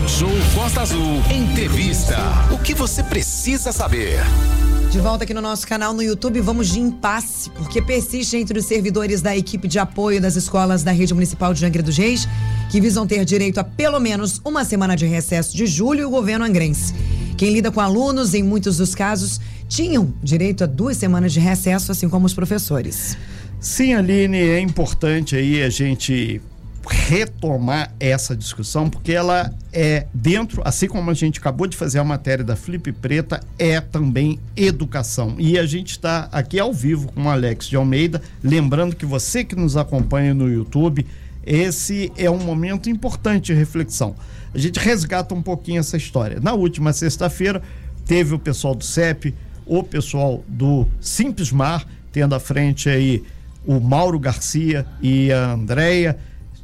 Talk Show Costa Azul. Entrevista. O que você precisa saber? De volta aqui no nosso canal no YouTube, vamos de impasse, porque persiste entre os servidores da equipe de apoio das escolas da rede municipal de Angra dos Reis, que visam ter direito a pelo menos uma semana de recesso de julho e o governo angrense. Quem lida com alunos, em muitos dos casos, tinham direito a duas semanas de recesso, assim como os professores. Sim, Aline, é importante aí a gente retomar essa discussão, porque ela é dentro, assim como a gente acabou de fazer a matéria da Flip Preta, é também educação. E a gente está aqui ao vivo com o Alex de Almeida, lembrando que você que nos acompanha no YouTube, esse é um momento importante de reflexão. A gente resgata um pouquinho essa história. Na última sexta-feira, teve o pessoal do CEP, o pessoal do Simples Mar, tendo à frente aí o Mauro Garcia e a Andréia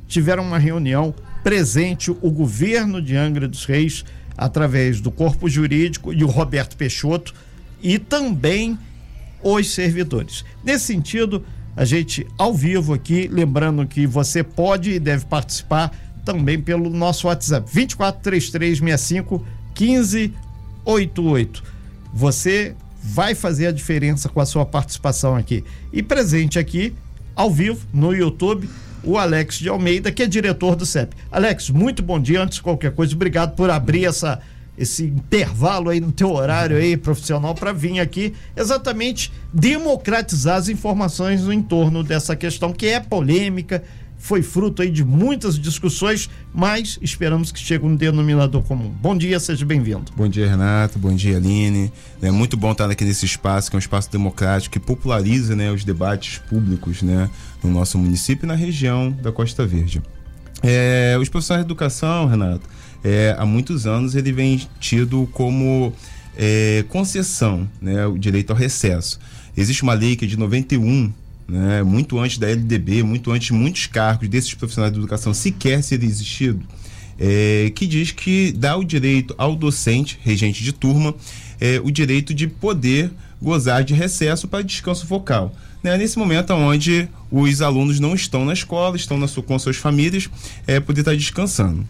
tiveram uma reunião presente o governo de Angra dos Reis, através do corpo jurídico e o Roberto Peixoto, e também os servidores. Nesse sentido, a gente ao vivo aqui, lembrando que você pode e deve participar também pelo nosso WhatsApp 243365 1588. Você vai fazer a diferença com a sua participação aqui. E presente aqui, ao vivo, no YouTube, o Alex de Almeida, que é diretor do CEP. Alex, muito bom dia. Antes de qualquer coisa, obrigado por abrir essa esse intervalo aí no teu horário aí profissional para vir aqui exatamente democratizar as informações no entorno dessa questão que é polêmica, foi fruto aí de muitas discussões, mas esperamos que chegue um denominador comum. Bom dia, seja bem-vindo. Bom dia, Renato. Bom dia, Aline. É muito bom estar aqui nesse espaço, que é um espaço democrático que populariza né, os debates públicos né, no nosso município e na região da Costa Verde. É, os profissionais de educação, Renato, é, há muitos anos ele vem tido como é, concessão né, o direito ao recesso. Existe uma lei que é de 91 né, muito antes da LDB, muito antes de muitos cargos desses profissionais de educação sequer serem existido, é, que diz que dá o direito ao docente, regente de turma, é, o direito de poder gozar de recesso para descanso focal. Né, nesse momento onde os alunos não estão na escola, estão na sua, com suas famílias, é, poder estar descansando.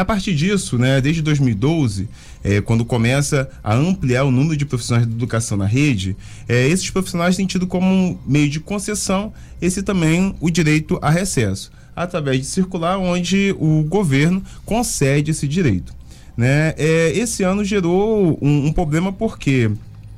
A partir disso, né, desde 2012, é, quando começa a ampliar o número de profissionais de educação na rede, é, esses profissionais têm tido como meio de concessão esse também o direito a recesso, através de circular onde o governo concede esse direito. Né? É, esse ano gerou um, um problema porque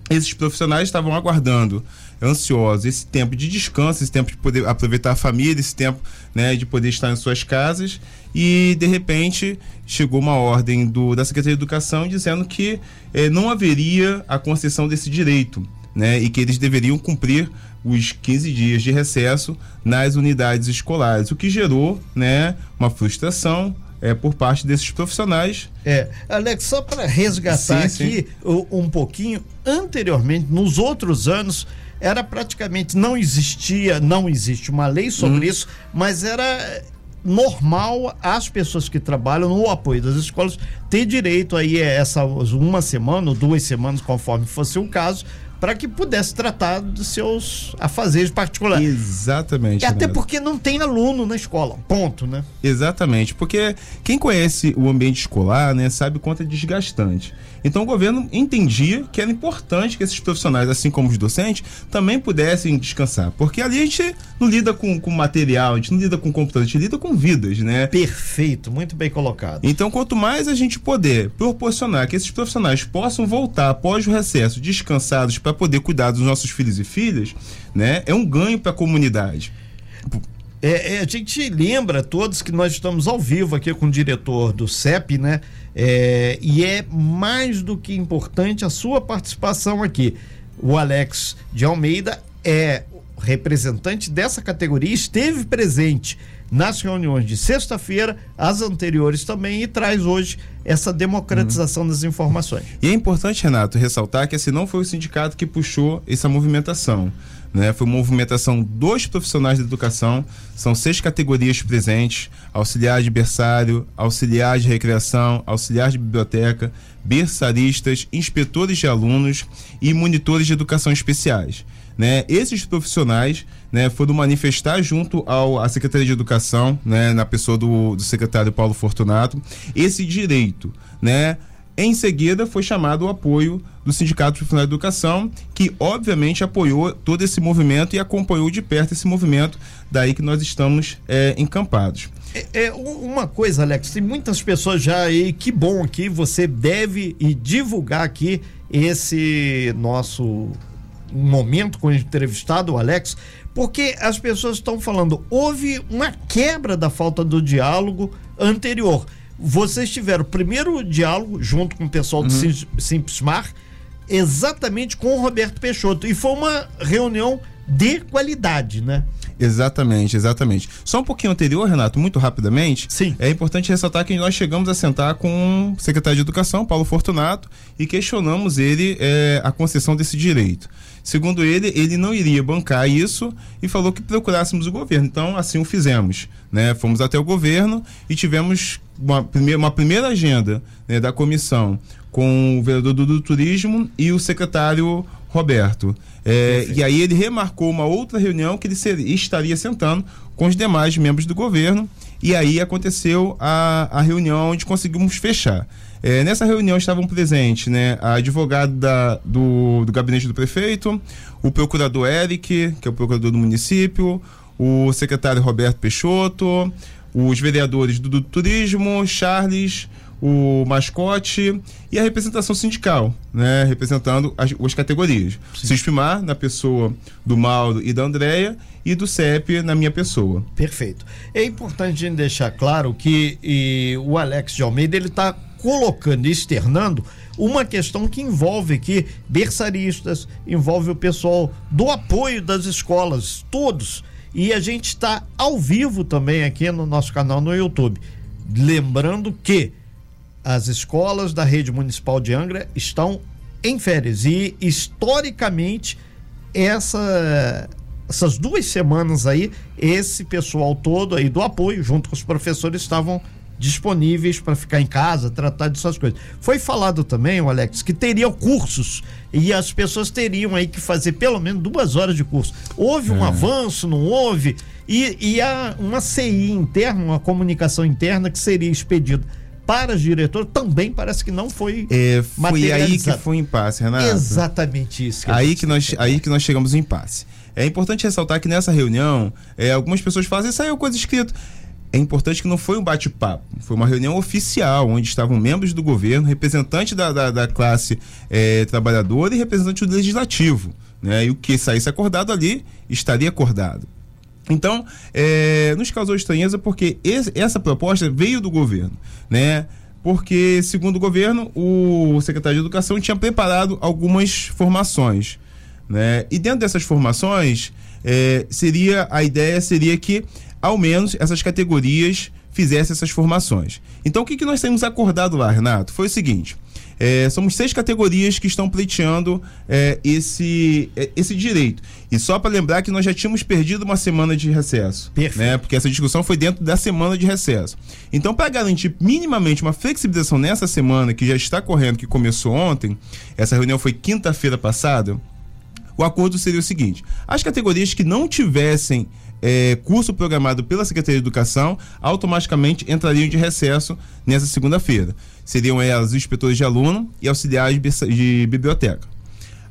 esses profissionais estavam aguardando ansiosos esse tempo de descanso, esse tempo de poder aproveitar a família, esse tempo né, de poder estar em suas casas e de repente chegou uma ordem do, da Secretaria de Educação dizendo que eh, não haveria a concessão desse direito né, e que eles deveriam cumprir os 15 dias de recesso nas unidades escolares, o que gerou né, uma frustração, é, por parte desses profissionais. É, Alex, só para resgatar sim, aqui sim. um pouquinho, anteriormente, nos outros anos, era praticamente não existia, não existe uma lei sobre hum. isso, mas era normal as pessoas que trabalham no apoio das escolas ter direito aí a essa uma semana ou duas semanas, conforme fosse o caso, para que pudesse tratar dos seus afazeres particulares. Exatamente. E até né? porque não tem aluno na escola, ponto, né? Exatamente, porque quem conhece o ambiente escolar, né, sabe quanto é desgastante. Então o governo entendia que era importante que esses profissionais, assim como os docentes, também pudessem descansar. Porque ali a gente não lida com, com material, a gente não lida com computador, a gente lida com vidas, né? Perfeito, muito bem colocado. Então, quanto mais a gente puder proporcionar que esses profissionais possam voltar após o recesso descansados para poder cuidar dos nossos filhos e filhas, né? É um ganho para a comunidade. É, é, a gente lembra todos que nós estamos ao vivo aqui com o diretor do CEP, né? É, e é mais do que importante a sua participação aqui. O Alex de Almeida é representante dessa categoria, esteve presente nas reuniões de sexta-feira, as anteriores também, e traz hoje essa democratização uhum. das informações. E é importante, Renato, ressaltar que esse não foi o sindicato que puxou essa movimentação. Né? Foi uma movimentação dos profissionais da educação, são seis categorias presentes: auxiliar de berçário, auxiliar de recreação, auxiliar de biblioteca, berçaristas, inspetores de alunos e monitores de educação especiais. né, esses profissionais né, foram manifestar junto ao, à Secretaria de Educação, né, na pessoa do, do secretário Paulo Fortunato, esse direito, né? Em seguida, foi chamado o apoio do Sindicato Profissional de Educação, que obviamente apoiou todo esse movimento e acompanhou de perto esse movimento, daí que nós estamos é, encampados. É, é, uma coisa, Alex, tem muitas pessoas já aí, que bom aqui, você deve e divulgar aqui esse nosso momento com o entrevistado, o Alex, porque as pessoas estão falando, houve uma quebra da falta do diálogo anterior. Vocês tiveram o primeiro diálogo junto com o pessoal uhum. do Simpsmar, exatamente com o Roberto Peixoto. E foi uma reunião de qualidade, né? Exatamente, exatamente. Só um pouquinho anterior, Renato, muito rapidamente. Sim. É importante ressaltar que nós chegamos a sentar com o secretário de Educação, Paulo Fortunato, e questionamos ele é, a concessão desse direito. Segundo ele, ele não iria bancar isso e falou que procurássemos o governo. Então, assim o fizemos. Né? Fomos até o governo e tivemos uma primeira, uma primeira agenda né, da comissão com o vereador do, do turismo e o secretário Roberto. É, e aí ele remarcou uma outra reunião que ele seria, estaria sentando com os demais membros do governo. E aí aconteceu a, a reunião onde conseguimos fechar. É, nessa reunião estavam presentes né, a advogada da, do, do gabinete do prefeito, o procurador Eric, que é o procurador do município, o secretário Roberto Peixoto, os vereadores do, do turismo, Charles, o mascote e a representação sindical, né? Representando as, as categorias. Sim. na pessoa do Mauro e da Andréia, e do CEP na minha pessoa. Perfeito. É importante a gente deixar claro que e, o Alex de Almeida ele está colocando externando uma questão que envolve aqui berçaristas, envolve o pessoal do apoio das escolas, todos. E a gente está ao vivo também aqui no nosso canal no YouTube. Lembrando que as escolas da rede municipal de Angra estão em férias e historicamente essa essas duas semanas aí esse pessoal todo aí do apoio junto com os professores estavam disponíveis para ficar em casa, tratar dessas coisas. Foi falado também, o Alex, que teriam cursos e as pessoas teriam aí que fazer pelo menos duas horas de curso. Houve um é. avanço, não houve? E, e há uma CI interna, uma comunicação interna que seria expedida para o diretor também parece que não foi é, foi aí que foi o impasse Renato exatamente isso que aí que nós aí que nós chegamos no impasse é importante ressaltar que nessa reunião é, algumas pessoas fazem saiu coisa escrita é importante que não foi um bate-papo, foi uma reunião oficial, onde estavam membros do governo, representante da, da, da classe é, trabalhadora e representante do legislativo. Né? E o que saísse acordado ali estaria acordado. Então, é, nos causou estranheza porque esse, essa proposta veio do governo, né? Porque, segundo o governo, o secretário de Educação tinha preparado algumas formações, né? E dentro dessas formações, é, seria a ideia seria que, ao menos, essas categorias fizessem essas formações. Então, o que, que nós temos acordado lá, Renato? Foi o seguinte: é, somos seis categorias que estão pleiteando é, esse, é, esse direito. E só para lembrar que nós já tínhamos perdido uma semana de recesso. Perfeito. Né? Porque essa discussão foi dentro da semana de recesso. Então, para garantir minimamente uma flexibilização nessa semana, que já está correndo, que começou ontem, essa reunião foi quinta-feira passada. O acordo seria o seguinte: as categorias que não tivessem é, curso programado pela Secretaria de Educação automaticamente entrariam de recesso nessa segunda-feira. Seriam elas os inspetores de aluno e auxiliares de biblioteca.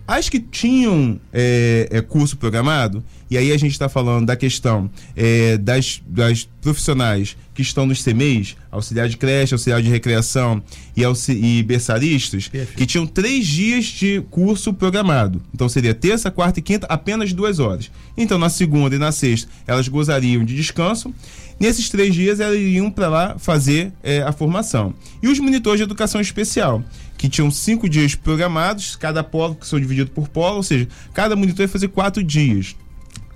As que tinham é, é, curso programado, e aí a gente está falando da questão é, das, das profissionais que estão nos CMEs, auxiliar de creche, auxiliar de recreação e, e berçaristas, Perfeito. que tinham três dias de curso programado. Então seria terça, quarta e quinta, apenas duas horas. Então na segunda e na sexta elas gozariam de descanso. Nesses três dias elas iriam para lá fazer é, a formação. E os monitores de educação especial, que tinham cinco dias programados, cada polo que são divididos por polo, ou seja, cada monitor ia fazer quatro dias.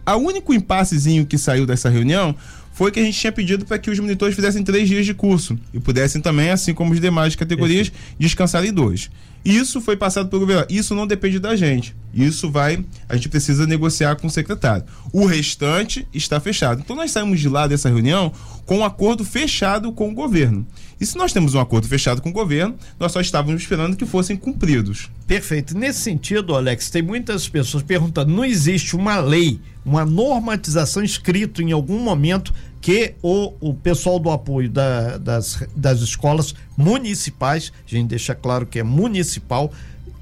O único impassezinho que saiu dessa reunião foi que a gente tinha pedido para que os monitores fizessem três dias de curso e pudessem também, assim como os demais categorias, descansar em dois. Isso foi passado pelo governo. Isso não depende da gente. Isso vai, a gente precisa negociar com o secretário. O restante está fechado. Então nós saímos de lá dessa reunião com um acordo fechado com o governo. E se nós temos um acordo fechado com o governo, nós só estávamos esperando que fossem cumpridos. Perfeito. Nesse sentido, Alex, tem muitas pessoas perguntando: não existe uma lei, uma normatização escrito em algum momento que o, o pessoal do apoio da, das, das escolas municipais, a gente deixa claro que é municipal,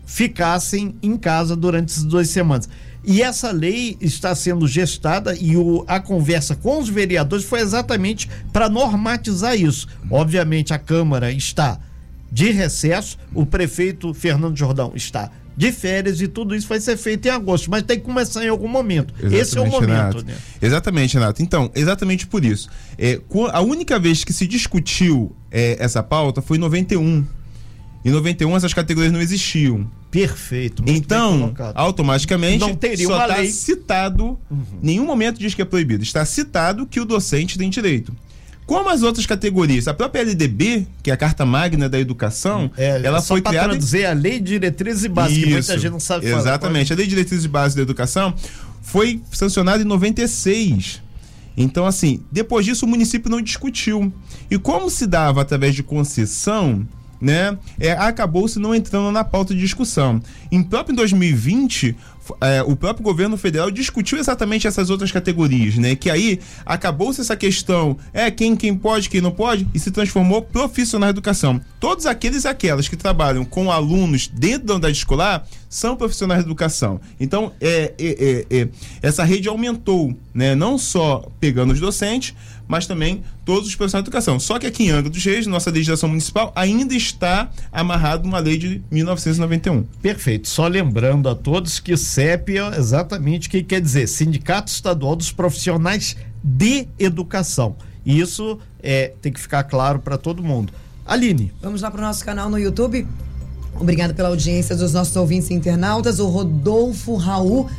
ficassem em casa durante essas duas semanas. E essa lei está sendo gestada e o, a conversa com os vereadores foi exatamente para normatizar isso. Obviamente, a Câmara está de recesso, o prefeito Fernando Jordão está de férias e tudo isso vai ser feito em agosto, mas tem que começar em algum momento. Exatamente, Esse é o momento. Renato. Né? Exatamente, Renato. Então, exatamente por isso. É, a única vez que se discutiu é, essa pauta foi em 91. Em 91 essas categorias não existiam. Perfeito. Então, automaticamente, não teria só está citado, uhum. nenhum momento diz que é proibido. Está citado que o docente tem direito. Como as outras categorias, a própria LDB, que é a Carta Magna da Educação, é, ela foi criada. traduzir a Lei de Diretrizes Básicas, Isso, que muita gente não sabe falar. Exatamente, a Lei de Diretrizes Básicas da Educação foi sancionada em 96. Então, assim, depois disso o município não discutiu. E como se dava através de concessão, né, é, acabou-se não entrando na pauta de discussão. Em próprio 2020, é, o próprio governo federal discutiu exatamente essas outras categorias, né? Que aí acabou-se essa questão, é quem quem pode, quem não pode, e se transformou profissional da educação. Todos aqueles e aquelas que trabalham com alunos dentro da unidade escolar são profissionais de educação. Então, é, é, é, é essa rede aumentou, né? Não só pegando os docentes, mas também todos os profissionais de educação. Só que aqui em Angra dos Reis, nossa legislação municipal ainda está amarrado uma lei de 1991. Perfeito. Só lembrando a todos que CEP é exatamente o que quer dizer Sindicato Estadual dos Profissionais de Educação. Isso é, tem que ficar claro para todo mundo. Aline. Vamos lá para o nosso canal no YouTube. Obrigado pela audiência dos nossos ouvintes e internautas. O Rodolfo Raul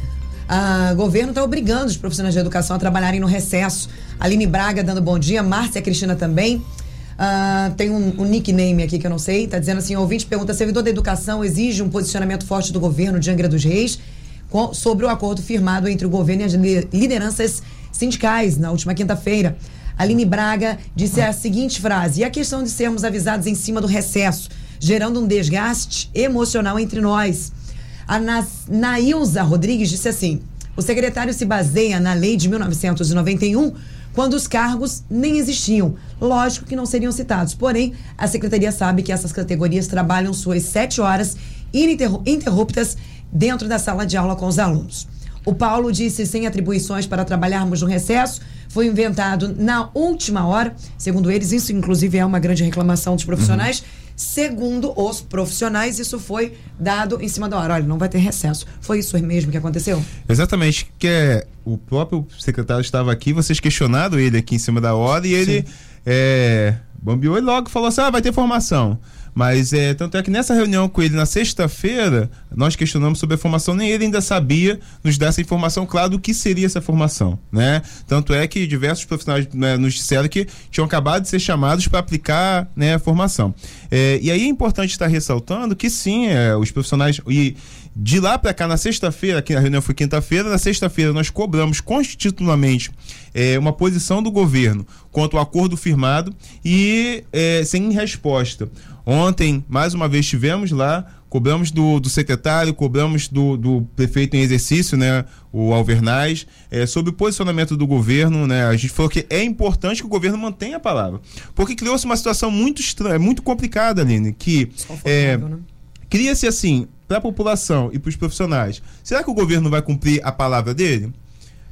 o governo está obrigando os profissionais de educação a trabalharem no recesso. Aline Braga dando bom dia, Márcia Cristina também. Uh, tem um, um, nickname aqui que eu não sei, está dizendo assim: ouvinte pergunta: servidor da educação exige um posicionamento forte do governo de Angra dos Reis com, sobre o acordo firmado entre o governo e as lideranças sindicais na última quinta-feira. Aline Braga disse a seguinte frase: e a questão de sermos avisados em cima do recesso, gerando um desgaste emocional entre nós. A Nailza Rodrigues disse assim: o secretário se baseia na lei de 1991, quando os cargos nem existiam. Lógico que não seriam citados, porém, a secretaria sabe que essas categorias trabalham suas sete horas ininterruptas dentro da sala de aula com os alunos. O Paulo disse sem atribuições para trabalharmos no recesso, foi inventado na última hora. Segundo eles, isso inclusive é uma grande reclamação dos profissionais. Uhum Segundo os profissionais, isso foi dado em cima da hora. Olha, não vai ter recesso. Foi isso mesmo que aconteceu? Exatamente, que é, o próprio secretário estava aqui, vocês questionaram ele aqui em cima da hora e ele é, bambiou e logo falou assim: ah, vai ter formação. Mas é, tanto é que nessa reunião com ele na sexta-feira, nós questionamos sobre a formação, nem ele ainda sabia nos dar essa informação clara do que seria essa formação, né? Tanto é que diversos profissionais né, nos disseram que tinham acabado de ser chamados para aplicar né, a formação. É, e aí é importante estar ressaltando que sim, é, os profissionais. E, de lá para cá, na sexta-feira, aqui a reunião foi quinta-feira, na sexta-feira nós cobramos constitucionalmente é, uma posição do governo quanto ao acordo firmado e é, sem resposta. Ontem, mais uma vez, estivemos lá, cobramos do, do secretário, cobramos do, do, prefeito em exercício, né, o Alvernaz, é, sobre o posicionamento do governo, né, a gente falou que é importante que o governo mantenha a palavra, porque criou-se uma situação muito estranha, muito complicada, Aline, que é, né? cria-se assim, para a população e para os profissionais, será que o governo vai cumprir a palavra dele?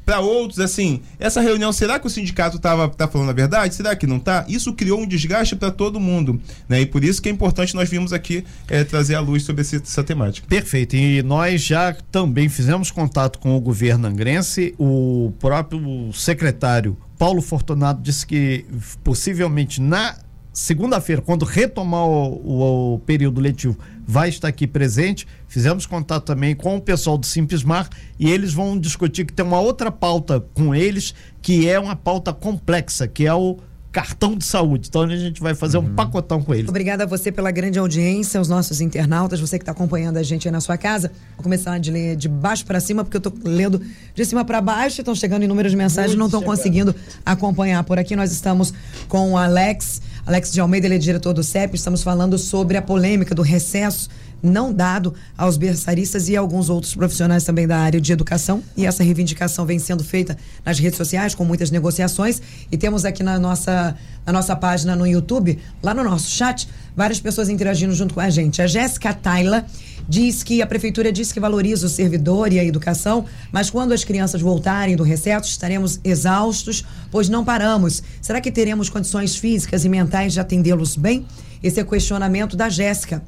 Para outros, assim, essa reunião, será que o sindicato estava tá falando a verdade? Será que não está? Isso criou um desgaste para todo mundo, né? E por isso que é importante nós vimos aqui é, trazer a luz sobre esse, essa temática. Perfeito. E nós já também fizemos contato com o governo angrense, o próprio secretário Paulo Fortunato disse que possivelmente na segunda-feira, quando retomar o, o, o, período letivo, vai estar aqui presente. Fizemos contato também com o pessoal do Simplesmar e eles vão discutir que tem uma outra pauta com eles, que é uma pauta complexa, que é o cartão de saúde. Então a gente vai fazer um pacotão com eles. Obrigada a você pela grande audiência, os nossos internautas, você que está acompanhando a gente aí na sua casa. Vou começar de ler de baixo para cima, porque eu estou lendo de cima para baixo, estão chegando inúmeros de mensagens, não estão conseguindo acompanhar. Por aqui nós estamos com o Alex, Alex de Almeida, ele é diretor do CEP, estamos falando sobre a polêmica do recesso não dado aos berçaristas e alguns outros profissionais também da área de educação. E essa reivindicação vem sendo feita nas redes sociais, com muitas negociações. E temos aqui na nossa, na nossa página no YouTube, lá no nosso chat, várias pessoas interagindo junto com a gente. A Jéssica Taila diz que a prefeitura diz que valoriza o servidor e a educação, mas quando as crianças voltarem do recesso, estaremos exaustos, pois não paramos. Será que teremos condições físicas e mentais de atendê-los bem? Esse é o questionamento da Jéssica.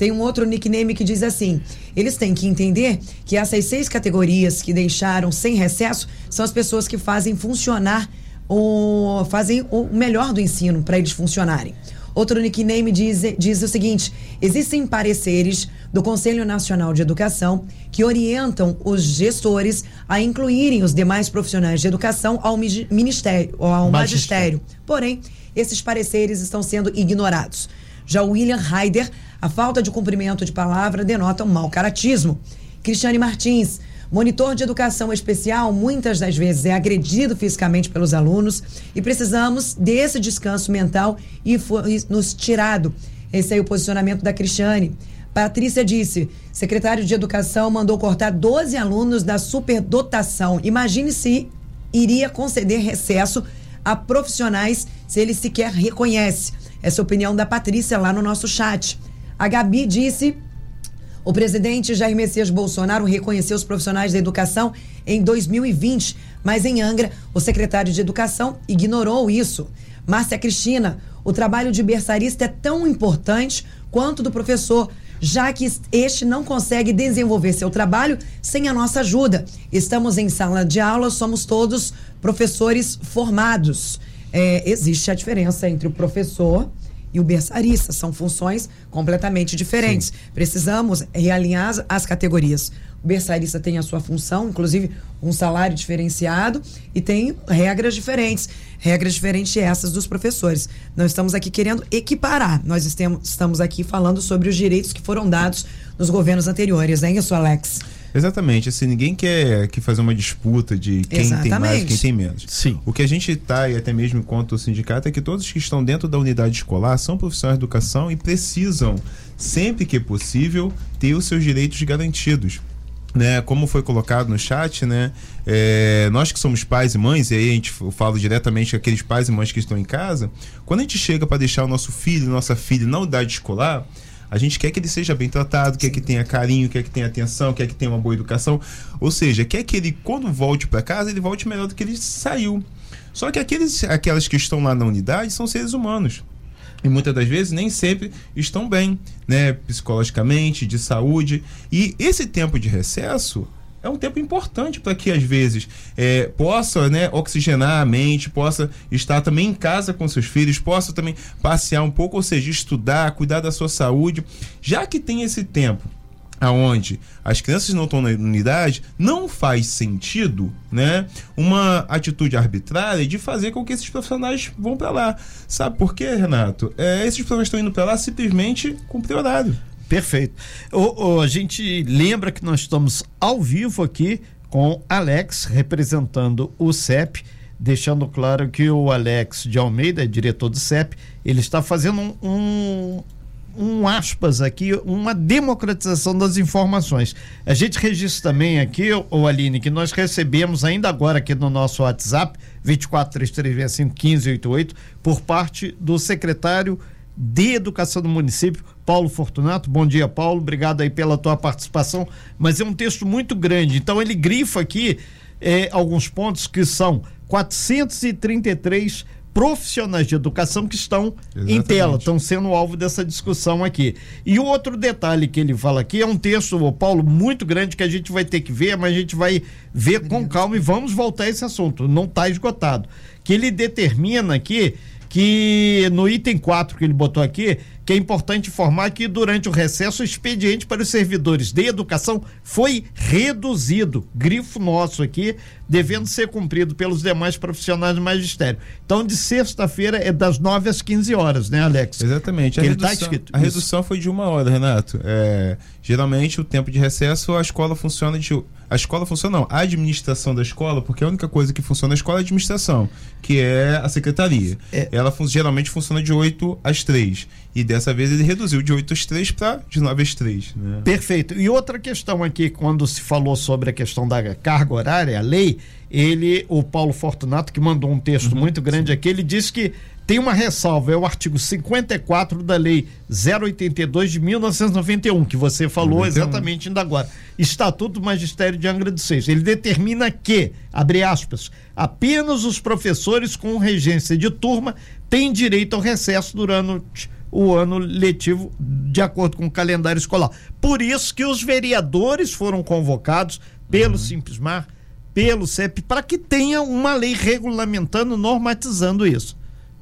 Tem um outro nickname que diz assim: eles têm que entender que essas seis categorias que deixaram sem recesso são as pessoas que fazem funcionar o fazem o melhor do ensino para eles funcionarem. Outro nickname diz, diz o seguinte: existem pareceres do Conselho Nacional de Educação que orientam os gestores a incluírem os demais profissionais de educação ao ministério, ao magistério. magistério. Porém, esses pareceres estão sendo ignorados. Já o William Haider, a falta de cumprimento de palavra denota um mau caratismo. Cristiane Martins, monitor de educação especial, muitas das vezes é agredido fisicamente pelos alunos e precisamos desse descanso mental e foi nos tirado. Esse é o posicionamento da Cristiane. Patrícia disse: secretário de Educação mandou cortar 12 alunos da superdotação. Imagine se iria conceder recesso a profissionais se ele sequer reconhece. Essa é a opinião da Patrícia lá no nosso chat. A Gabi disse: o presidente Jair Messias Bolsonaro reconheceu os profissionais da educação em 2020, mas em Angra, o secretário de Educação ignorou isso. Márcia Cristina, o trabalho de berçarista é tão importante quanto do professor, já que este não consegue desenvolver seu trabalho sem a nossa ajuda. Estamos em sala de aula, somos todos professores formados é, existe a diferença entre o professor e o berçarista. São funções completamente diferentes. Sim. Precisamos realinhar as, as categorias. O berçarista tem a sua função, inclusive um salário diferenciado e tem regras diferentes. Regras diferentes essas dos professores. Nós estamos aqui querendo equiparar. Nós estamos aqui falando sobre os direitos que foram dados nos governos anteriores, é isso, Alex? Exatamente, assim, ninguém quer que fazer uma disputa de quem Exatamente. tem mais e quem tem menos. Sim. O que a gente está, e até mesmo enquanto sindicato, é que todos que estão dentro da unidade escolar são profissionais de educação e precisam, sempre que possível, ter os seus direitos garantidos. Né, como foi colocado no chat, né, é, nós que somos pais e mães, e aí a gente fala diretamente com aqueles pais e mães que estão em casa, quando a gente chega para deixar o nosso filho, nossa filha na unidade escolar, a gente quer que ele seja bem tratado, quer que tenha carinho, quer que tenha atenção, quer que tenha uma boa educação. Ou seja, quer que ele, quando volte para casa, ele volte melhor do que ele saiu. Só que aqueles, aquelas que estão lá na unidade são seres humanos. E muitas das vezes nem sempre estão bem, né? Psicologicamente, de saúde. E esse tempo de recesso é um tempo importante para que às vezes é, possa né, oxigenar a mente, possa estar também em casa com seus filhos, possa também passear um pouco, ou seja, estudar, cuidar da sua saúde, já que tem esse tempo aonde as crianças não estão na unidade, não faz sentido, né, uma atitude arbitrária de fazer com que esses profissionais vão para lá. Sabe por quê, Renato? É, esses profissionais estão indo para lá simplesmente cumprir horário. Perfeito. O, o, a gente lembra que nós estamos ao vivo aqui com Alex representando o CEP, deixando claro que o Alex de Almeida, diretor do CEP, ele está fazendo um, um um aspas aqui, uma democratização das informações. A gente registra também aqui, o Aline, que nós recebemos ainda agora aqui no nosso WhatsApp, 2433651588, por parte do secretário de Educação do município, Paulo Fortunato. Bom dia, Paulo. Obrigado aí pela tua participação. Mas é um texto muito grande. Então ele grifa aqui é, alguns pontos que são 433 profissionais de educação que estão Exatamente. em tela, estão sendo alvo dessa discussão aqui. E o outro detalhe que ele fala aqui é um texto, Paulo, muito grande que a gente vai ter que ver, mas a gente vai ver com calma e vamos voltar a esse assunto. Não está esgotado. Que ele determina aqui que no item 4 que ele botou aqui, que é importante informar que durante o recesso o expediente para os servidores de educação foi reduzido, grifo nosso aqui, devendo ser cumprido pelos demais profissionais do magistério. Então, de sexta-feira é das 9 às 15 horas, né, Alex? Exatamente. A, tá redução, escrito, a redução foi de uma hora, Renato. É, geralmente, o tempo de recesso, a escola funciona de. A escola funciona, não. A administração da escola, porque a única coisa que funciona na escola é a administração, que é a secretaria. É. Ela geralmente funciona de 8 às 3. E dessa vez ele reduziu de 8 às 3 para de 9 às 3. Né? Perfeito. E outra questão aqui, quando se falou sobre a questão da carga horária, a lei, ele, o Paulo Fortunato, que mandou um texto muito grande aqui, ele disse que tem uma ressalva, é o artigo 54 da lei 082 de 1991, que você falou 91. exatamente ainda agora. Estatuto do Magistério de Angra dos Seis. Ele determina que, abre aspas, apenas os professores com regência de turma têm direito ao recesso durante o ano letivo de acordo com o calendário escolar. Por isso que os vereadores foram convocados pelo Simplesmar, pelo CEP, para que tenha uma lei regulamentando, normatizando isso.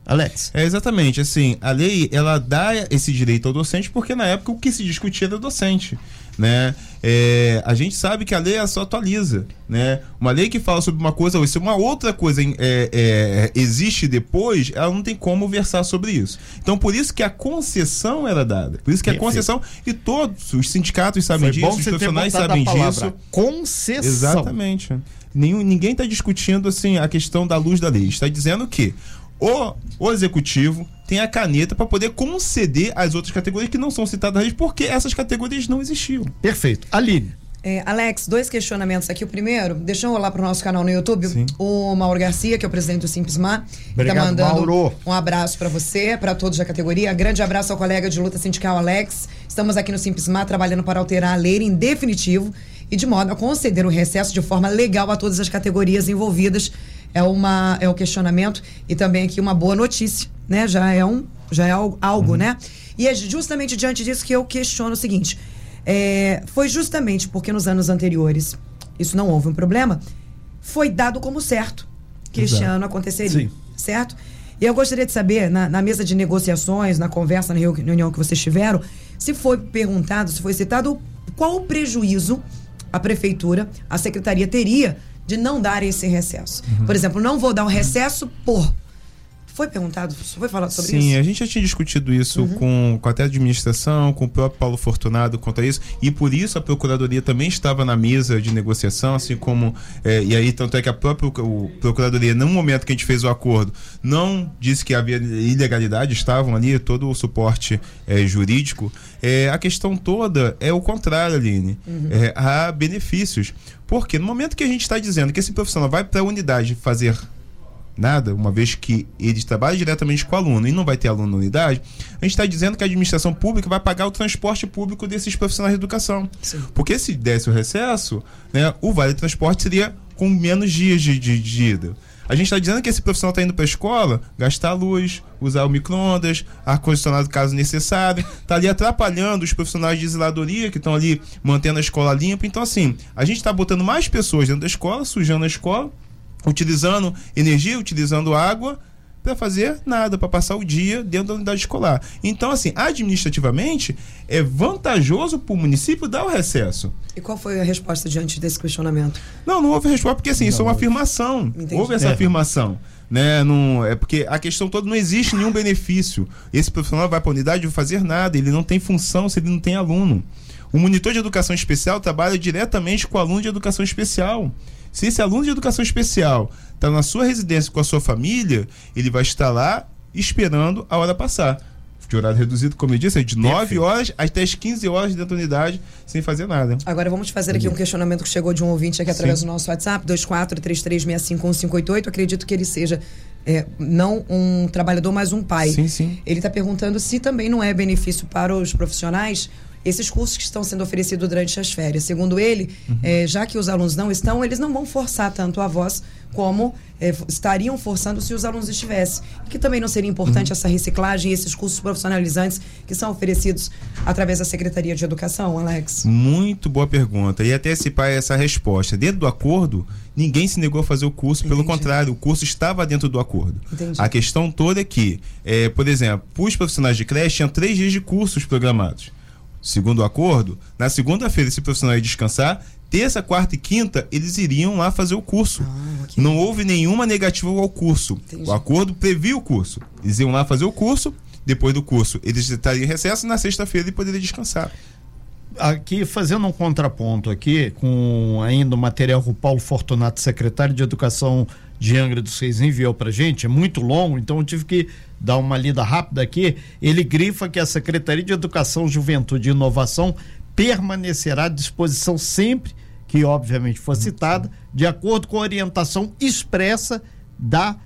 Alex. É exatamente, assim, a lei ela dá esse direito ao docente porque na época o que se discutia era docente, né? É, a gente sabe que a lei só atualiza, né? Uma lei que fala sobre uma coisa ou se uma outra coisa é, é, existe depois, ela não tem como versar sobre isso. Então por isso que a concessão era dada, por isso que a concessão e todos os sindicatos sabem disso, os profissionais sabem disso. Concessão. Exatamente. Nenhum, ninguém está discutindo assim a questão da luz da lei. Está dizendo que o, o executivo tem a caneta para poder conceder as outras categorias que não são citadas porque essas categorias não existiam. Perfeito. Aline. É, Alex, dois questionamentos aqui. O primeiro, deixa eu rolar pro nosso canal no YouTube. Sim. O Mauro Garcia, que é o presidente do Simplesmar, que Obrigado, tá mandando Mauro. um abraço para você, para todos da categoria. Grande abraço ao colega de luta sindical Alex. Estamos aqui no Simplesmar trabalhando para alterar a lei em definitivo e de modo a conceder o recesso de forma legal a todas as categorias envolvidas. É uma é o questionamento e também aqui uma boa notícia, né? Já é um já é algo, algo, né? E é justamente diante disso que eu questiono o seguinte: é, foi justamente porque nos anos anteriores isso não houve um problema, foi dado como certo que este Exato. ano aconteceria, Sim. certo? E eu gostaria de saber, na, na mesa de negociações, na conversa, na reu- reunião que vocês tiveram, se foi perguntado, se foi citado, qual o prejuízo a prefeitura, a secretaria teria de não dar esse recesso. Uhum. Por exemplo, não vou dar um recesso por. Foi perguntado, foi falado sobre Sim, isso? Uhum. a gente já tinha discutido isso com, com até a administração, com o próprio Paulo Fortunado quanto a isso, e por isso a Procuradoria também estava na mesa de negociação, assim como. eh, e aí, tanto é que a própria o- Procuradoria, no momento que a gente fez o acordo, não disse que havia ilegalidade, estavam ali, todo o suporte eh, jurídico. Eh, a questão toda é o contrário, Aline. Eh, há benefícios. Porque no momento que a gente está dizendo que esse profissional vai para a unidade fazer nada, uma vez que ele trabalha diretamente com o aluno e não vai ter aluno na unidade, a gente está dizendo que a administração pública vai pagar o transporte público desses profissionais de educação. Sim. Porque se desse o recesso, né, o vale transporte seria com menos dias de, de, de ida. A gente está dizendo que esse profissional está indo para a escola, gastar luz, usar o micro-ondas, ar-condicionado caso necessário, está ali atrapalhando os profissionais de zeladoria que estão ali mantendo a escola limpa. Então, assim, a gente está botando mais pessoas dentro da escola, sujando a escola, utilizando energia, utilizando água para fazer nada, para passar o dia dentro da unidade escolar. Então, assim, administrativamente, é vantajoso para o município dar o recesso. E qual foi a resposta diante desse questionamento? Não, não houve resposta, porque assim, isso é uma afirmação. Entendi. Houve essa É. afirmação. Né? Não, é porque a questão toda não existe nenhum benefício. Esse profissional vai para a unidade não fazer nada, ele não tem função se ele não tem aluno. O monitor de educação especial trabalha diretamente com o aluno de educação especial. Se esse aluno de educação especial está na sua residência com a sua família, ele vai estar lá esperando a hora passar. De horário reduzido, como eu disse, é de 9 Perfeito. horas até as 15 horas dentro da unidade, sem fazer nada. Agora vamos fazer aqui um questionamento que chegou de um ouvinte aqui através Sim. do nosso WhatsApp, 2433651588. Acredito que ele seja é, não um trabalhador, mas um pai. Sim, sim. Ele está perguntando se também não é benefício para os profissionais esses cursos que estão sendo oferecidos durante as férias. Segundo ele, uhum. é, já que os alunos não estão, eles não vão forçar tanto a voz como é, estariam forçando se os alunos estivessem. Que também não seria importante uhum. essa reciclagem e esses cursos profissionalizantes que são oferecidos através da Secretaria de Educação, Alex? Muito boa pergunta. E até esse pai essa resposta. Dentro do acordo, ninguém se negou a fazer o curso, Entendi. pelo contrário, o curso estava dentro do acordo. Entendi. A questão toda é que, é, por exemplo, os profissionais de creche tinham três dias de cursos programados. Segundo o acordo, na segunda-feira esse profissional ia descansar, terça, quarta e quinta, eles iriam lá fazer o curso. Ah, okay. Não houve nenhuma negativa ao curso. Entendi. O acordo previa o curso. Eles iam lá fazer o curso, depois do curso eles estariam em recesso, na sexta-feira ele poderia descansar. Aqui, fazendo um contraponto aqui, com ainda o material que o Paulo Fortunato, secretário de Educação de Angra dos Reis, enviou para gente, é muito longo, então eu tive que dar uma lida rápida aqui. Ele grifa que a Secretaria de Educação, Juventude e Inovação permanecerá à disposição sempre que, obviamente, for citada, de acordo com a orientação expressa da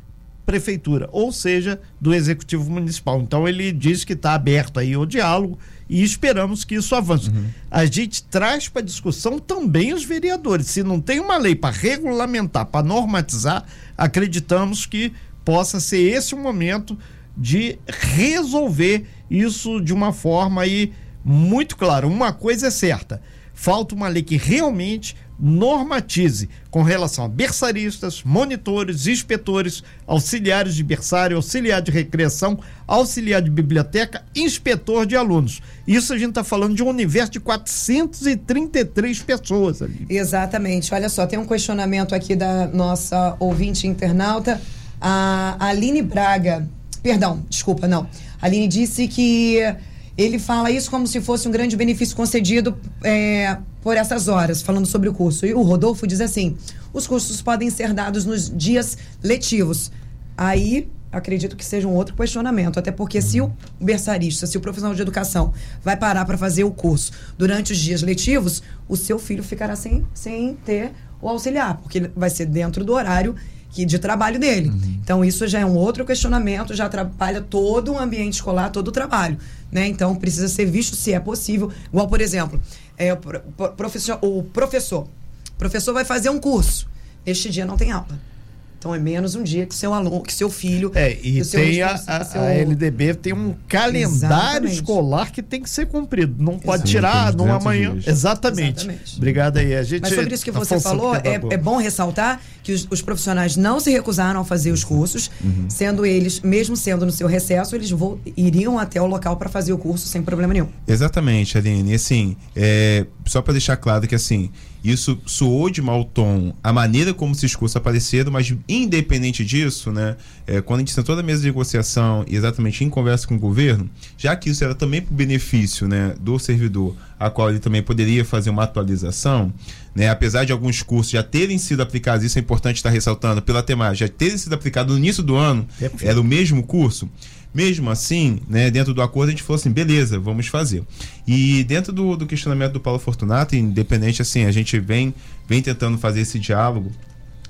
prefeitura, ou seja, do executivo municipal. Então ele diz que está aberto aí o diálogo e esperamos que isso avance. Uhum. A gente traz para discussão também os vereadores. Se não tem uma lei para regulamentar, para normatizar, acreditamos que possa ser esse o momento de resolver isso de uma forma aí muito claro. Uma coisa é certa: falta uma lei que realmente normatize com relação a berçaristas, monitores, inspetores, auxiliares de berçário, auxiliar de recreação, auxiliar de biblioteca, inspetor de alunos. Isso a gente está falando de um universo de 433 pessoas ali. Exatamente. Olha só, tem um questionamento aqui da nossa ouvinte internauta, a Aline Braga. Perdão, desculpa, não. A Aline disse que ele fala isso como se fosse um grande benefício concedido é, por essas horas, falando sobre o curso. E o Rodolfo diz assim: os cursos podem ser dados nos dias letivos. Aí acredito que seja um outro questionamento, até porque se o berçarista, se o profissional de educação vai parar para fazer o curso durante os dias letivos, o seu filho ficará sem, sem ter o auxiliar, porque vai ser dentro do horário que de trabalho dele. Uhum. Então isso já é um outro questionamento, já atrapalha todo o ambiente escolar, todo o trabalho, né? Então precisa ser visto se é possível. Igual, por exemplo, é, o, professor, o professor. O professor vai fazer um curso. Este dia não tem aula. Então é menos um dia que seu aluno, que seu filho. É, e tem a, a, seu... a, LDB tem um calendário Exatamente. escolar que tem que ser cumprido. Não pode tirar numa manhã. Exatamente. Exatamente. Obrigado aí. A gente, Mas sobre isso que você falou, é, é, bom ressaltar que os, os, profissionais não se recusaram a fazer os cursos, uhum. sendo eles, mesmo sendo no seu recesso, eles vou, iriam até o local para fazer o curso sem problema nenhum. Exatamente, Aline. E assim, é, só para deixar claro que assim isso soou de mau tom a maneira como esses cursos apareceram, mas independente disso, né, é, quando a gente sentou na mesa de negociação e exatamente em conversa com o governo, já que isso era também para o benefício né, do servidor, a qual ele também poderia fazer uma atualização, né, apesar de alguns cursos já terem sido aplicados, isso é importante estar ressaltando, pela temática, já terem sido aplicados no início do ano, era o mesmo curso. Mesmo assim, né, dentro do acordo, a gente falou assim, beleza, vamos fazer. E dentro do, do questionamento do Paulo Fortunato, independente, assim, a gente vem, vem tentando fazer esse diálogo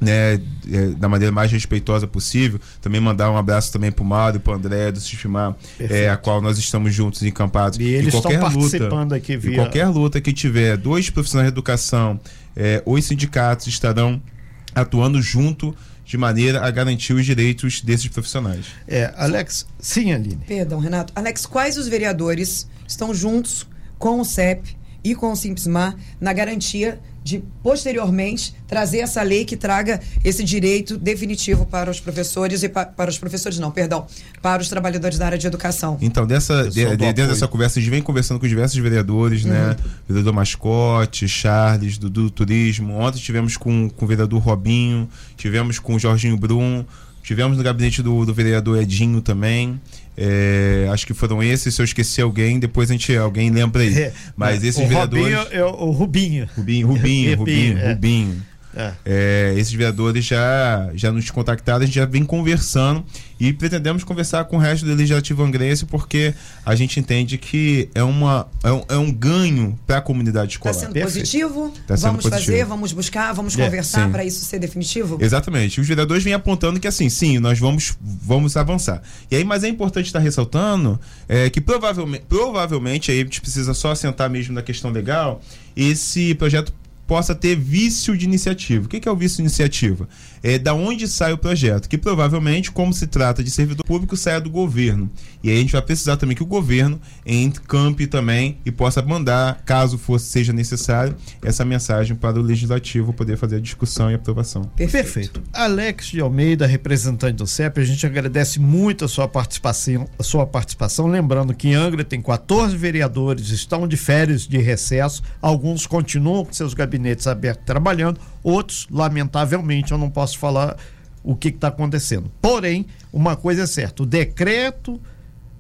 né, é, da maneira mais respeitosa possível. Também mandar um abraço também para o Mário, para o André do Sistema, é, a qual nós estamos juntos encampados. E eles qualquer estão participando luta, aqui via... qualquer luta que tiver, dois profissionais de educação, é, os sindicatos estarão atuando junto de maneira a garantir os direitos desses profissionais. É, Alex, sim, Aline. Perdão, Renato. Alex, quais os vereadores estão juntos com o CEP e com o Simpsmar na garantia de posteriormente trazer essa lei que traga esse direito definitivo para os professores e pa, para os professores não, perdão, para os trabalhadores da área de educação. Então, dessa de, de, dentro dessa conversa a gente vem conversando com diversos vereadores, né? uhum. né? Vereador Mascote, Charles, do, do Turismo. Ontem tivemos com, com o vereador Robinho, tivemos com o Jorginho Brum, tivemos no gabinete do, do vereador Edinho também. É, acho que foram esses. Se eu esqueci alguém, depois a gente alguém lembra aí. É, Mas esses o vereadores. Robinho é o Rubinho. Rubinho, Rubinho, Rubinho, é. Rubinho. É. É, esses vereadores já, já nos contactaram, a gente já vem conversando e pretendemos conversar com o resto do Legislativo Angrense porque a gente entende que é, uma, é, um, é um ganho para a comunidade Está escolar. sendo Perfeito. positivo? Tá sendo vamos positivo. fazer, vamos buscar, vamos É, conversar para isso ser definitivo? Exatamente. Os vereadores vêm apontando que assim, sim, nós vamos, vamos avançar. E aí, mas é importante estar ressaltando é, que provavelmente, provavelmente aí a gente precisa só assentar mesmo na questão legal, esse projeto possa ter vício de iniciativa. O que é o vício de iniciativa? É da onde sai o projeto, que provavelmente, como se trata de servidor público, saia do governo. E aí a gente vai precisar também que o governo entre campe também e possa mandar, caso fosse seja necessário, essa mensagem para o legislativo poder fazer a discussão e aprovação. Perfeito. Alex de Almeida, representante do CEP, a gente agradece muito a sua participação, a sua participação. Lembrando que Angra tem 14 vereadores, estão de férias de recesso, alguns continuam com seus gabinetes abertos trabalhando, outros, lamentavelmente, eu não posso falar o que está acontecendo. Porém, uma coisa é certa: o decreto.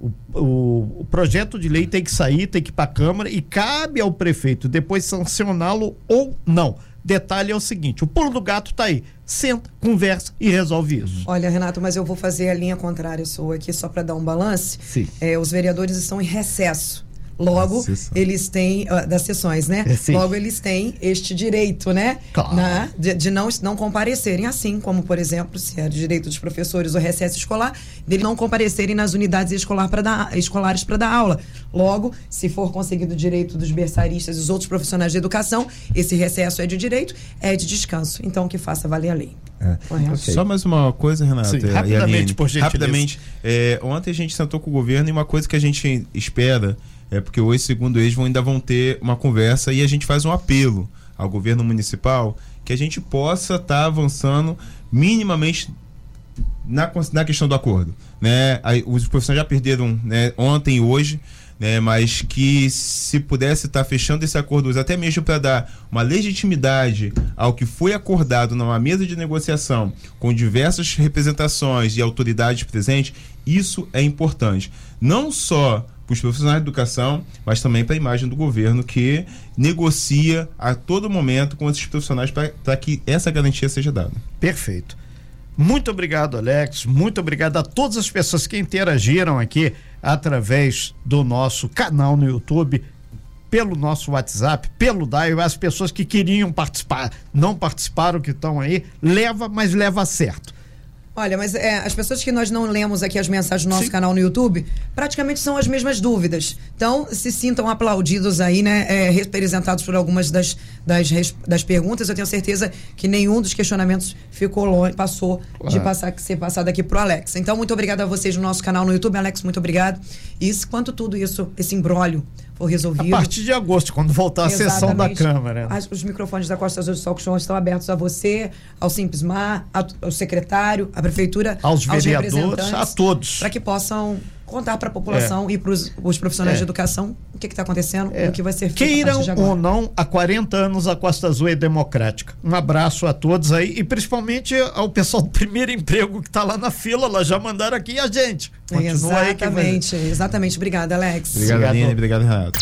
O, o- o projeto de lei tem que sair, tem que ir para a Câmara e cabe ao prefeito depois sancioná-lo ou não. Detalhe é o seguinte: o pulo do gato tá aí. Senta, conversa e resolve isso. Olha, Renato, mas eu vou fazer a linha contrária sua aqui só para dar um balance. Sim. É, os vereadores estão em recesso. Logo, eles têm, ah, das sessões, né? É, sim. Logo, eles têm este direito, né? Claro. Na- de, de não, não comparecerem, assim como, por exemplo, se é direito dos professores o recesso escolar, dele não comparecerem nas unidades escolar pra dar, escolares para dar aula. Logo, se for conseguido o direito dos berçaristas e os outros profissionais de educação, esse recesso é de direito, é de descanso. Então, que faça valer a lei. Correto? Só mais uma coisa, Renato. Sim, rapidamente, Aline. por gentileza. Rapidamente. É, ontem a gente sentou com o governo e uma coisa que a gente espera é porque hoje, segundo eles, vão, ainda vão ter uma conversa e a gente faz um apelo ao governo municipal que a gente possa estar avançando minimamente na, na questão do acordo. Né? Aí, os profissionais já perderam né, ontem e hoje, né, mas que se pudesse estar fechando esse acordo hoje, até mesmo para dar uma legitimidade ao que foi acordado numa mesa de negociação com diversas representações e autoridades presentes, isso é importante. Não só para os profissionais de educação, mas também para a imagem do governo que negocia a todo momento com esses profissionais para que essa garantia seja dada. Perfeito. Muito obrigado, Alex. Muito obrigado a todas as pessoas que interagiram aqui através do nosso canal no YouTube, pelo nosso WhatsApp, pelo Dial, as pessoas que queriam participar, não participaram, que estão aí, leva, mas leva certo. Olha, mas é, as pessoas que nós não lemos aqui as mensagens do nosso canal no YouTube, praticamente são as mesmas dúvidas. Então, se sintam aplaudidos aí, né? é, representados por algumas das, das, das perguntas. Eu tenho certeza que nenhum dos questionamentos ficou longe, passou de Claro. passar, ser passado aqui pro Alex. Então, muito obrigada a vocês no nosso canal no YouTube. Alex, muito obrigado. E isso, quanto tudo isso, esse imbróglio for A resolvido. partir de agosto, quando voltar a sessão da. Câmara. As- os microfones da Costa Azul do Sol Show estão abertos a você, ao Simpsmar, a- ao secretário, à prefeitura, Aos vereadores, representantes, a todos. Para que possam contar para a população e para os profissionais É. de educação o que está acontecendo É. e o que vai ser feito. Queiram partir de agora. ou não, há 40 anos a Costa Azul é democrática. Um abraço a todos aí e principalmente ao pessoal do primeiro emprego que está lá na fila, lá já mandaram aqui a gente. Continua aí que vai- Exatamente, exatamente. Obrigada, Alex. Obrigado, Obrigado. Aline. Obrigado, Renato.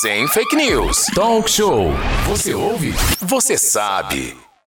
Sem fake news. Talk show. Você ouve? Você sabe.